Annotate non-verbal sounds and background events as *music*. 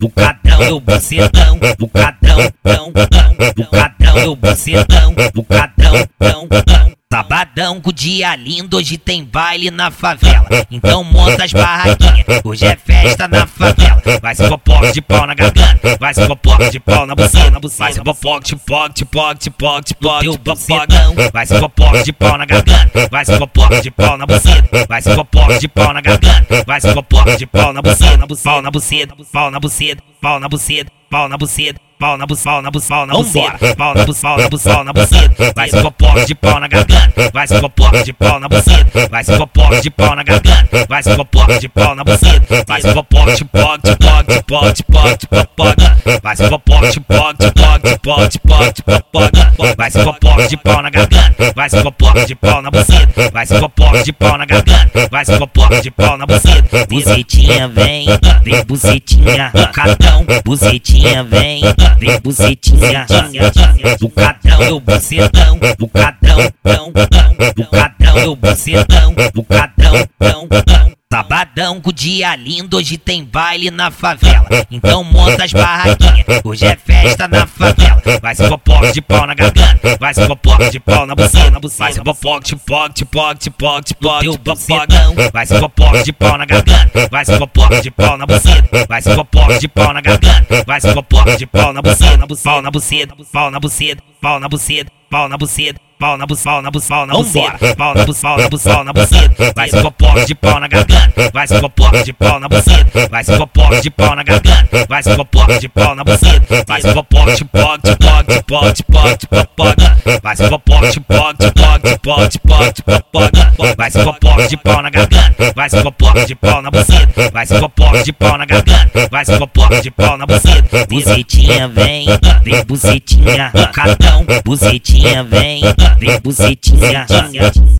bucadão, eu bucetão, bucadão, tão, tão, bucadão, eu bucetão, bucadão, tão, tão. Sabadão com dia lindo, hoje tem baile na favela. Então monta as barraquinhas, hoje é festa na favela. Vai ser popoque de pau na garganta, vai ser popoque de pau na bucina, vai ser popoque de poque, de poque, de poque, de poque, de. Vai ser popoque de pau na garganta, vai ser popoque de pau na bucina, vai ser popoque de pau na garganta, vai ser popoque de pau na bucina, pau na buceta, pau na buceta, pau na buceta, pau na buceta pau na pau na buceta, pau na buceta, pau na buceta, pau na buceta, pau na buceta, vai se popoque de pau na garganta, vai se popoque de pau na buceta, vai se popoque de pau na garganta, vai se popoque de pau na buceta, vai se popoque de pau, de pau, de pau, de pau, de popoque, vai se popoque de pau, de pau, de pau, de pau, de popoque, vai se popoque de pau na garganta, vai se popoque de pau na buceta, vai se popoque de pau na garganta, vai se popoque de pau na buceta, bucetinha vem, vem bucetinha, catão, bucetinha vem, vem bucetinha, *laughs* bucadão, eu bucetão, bucadão, tão, tão, bucadão, eu bucetão, bucadão, tão, tão. Sabadão com dia lindo, hoje tem baile na favela. Então monta as barraquinhas, hoje é festa na favela. Vai ser popoque de pau na garganta, vai ser popoque de pau na bucina, vai ser popoque de poque, de poque, de poque, de poque, de popoque. Vai ser popoque de pau na garganta, vai ser popoque de pau na bucina, vai ser popoque de pau na garganta, vai ser popoque de pau na bucina, pau na buceta, pau na buceta, pau na buceta, pau na buceta pau na buceta, pau na buceta, pau na buceta, pau na buceta, pau na buceta, pau na buceta, vai se popoque de pau na garganta, vai se popoque de pau na buceta, vai se popoque de pau na garganta, vai se popoque de pau na buceta, vai se popoque de pau, de pau, de pau, de pau, de popoque, vai se popoque de pau, de pau, de pau, de pau, de popoque, vai se popoque de pau na garganta, vai se popoque de pau na buceta, vai se popoque de pau na garganta, vai se popoque de pau na buceta, bucetinha vem, vem bucetinha, catão, bucetinha vem, vem bucetinha. *laughs*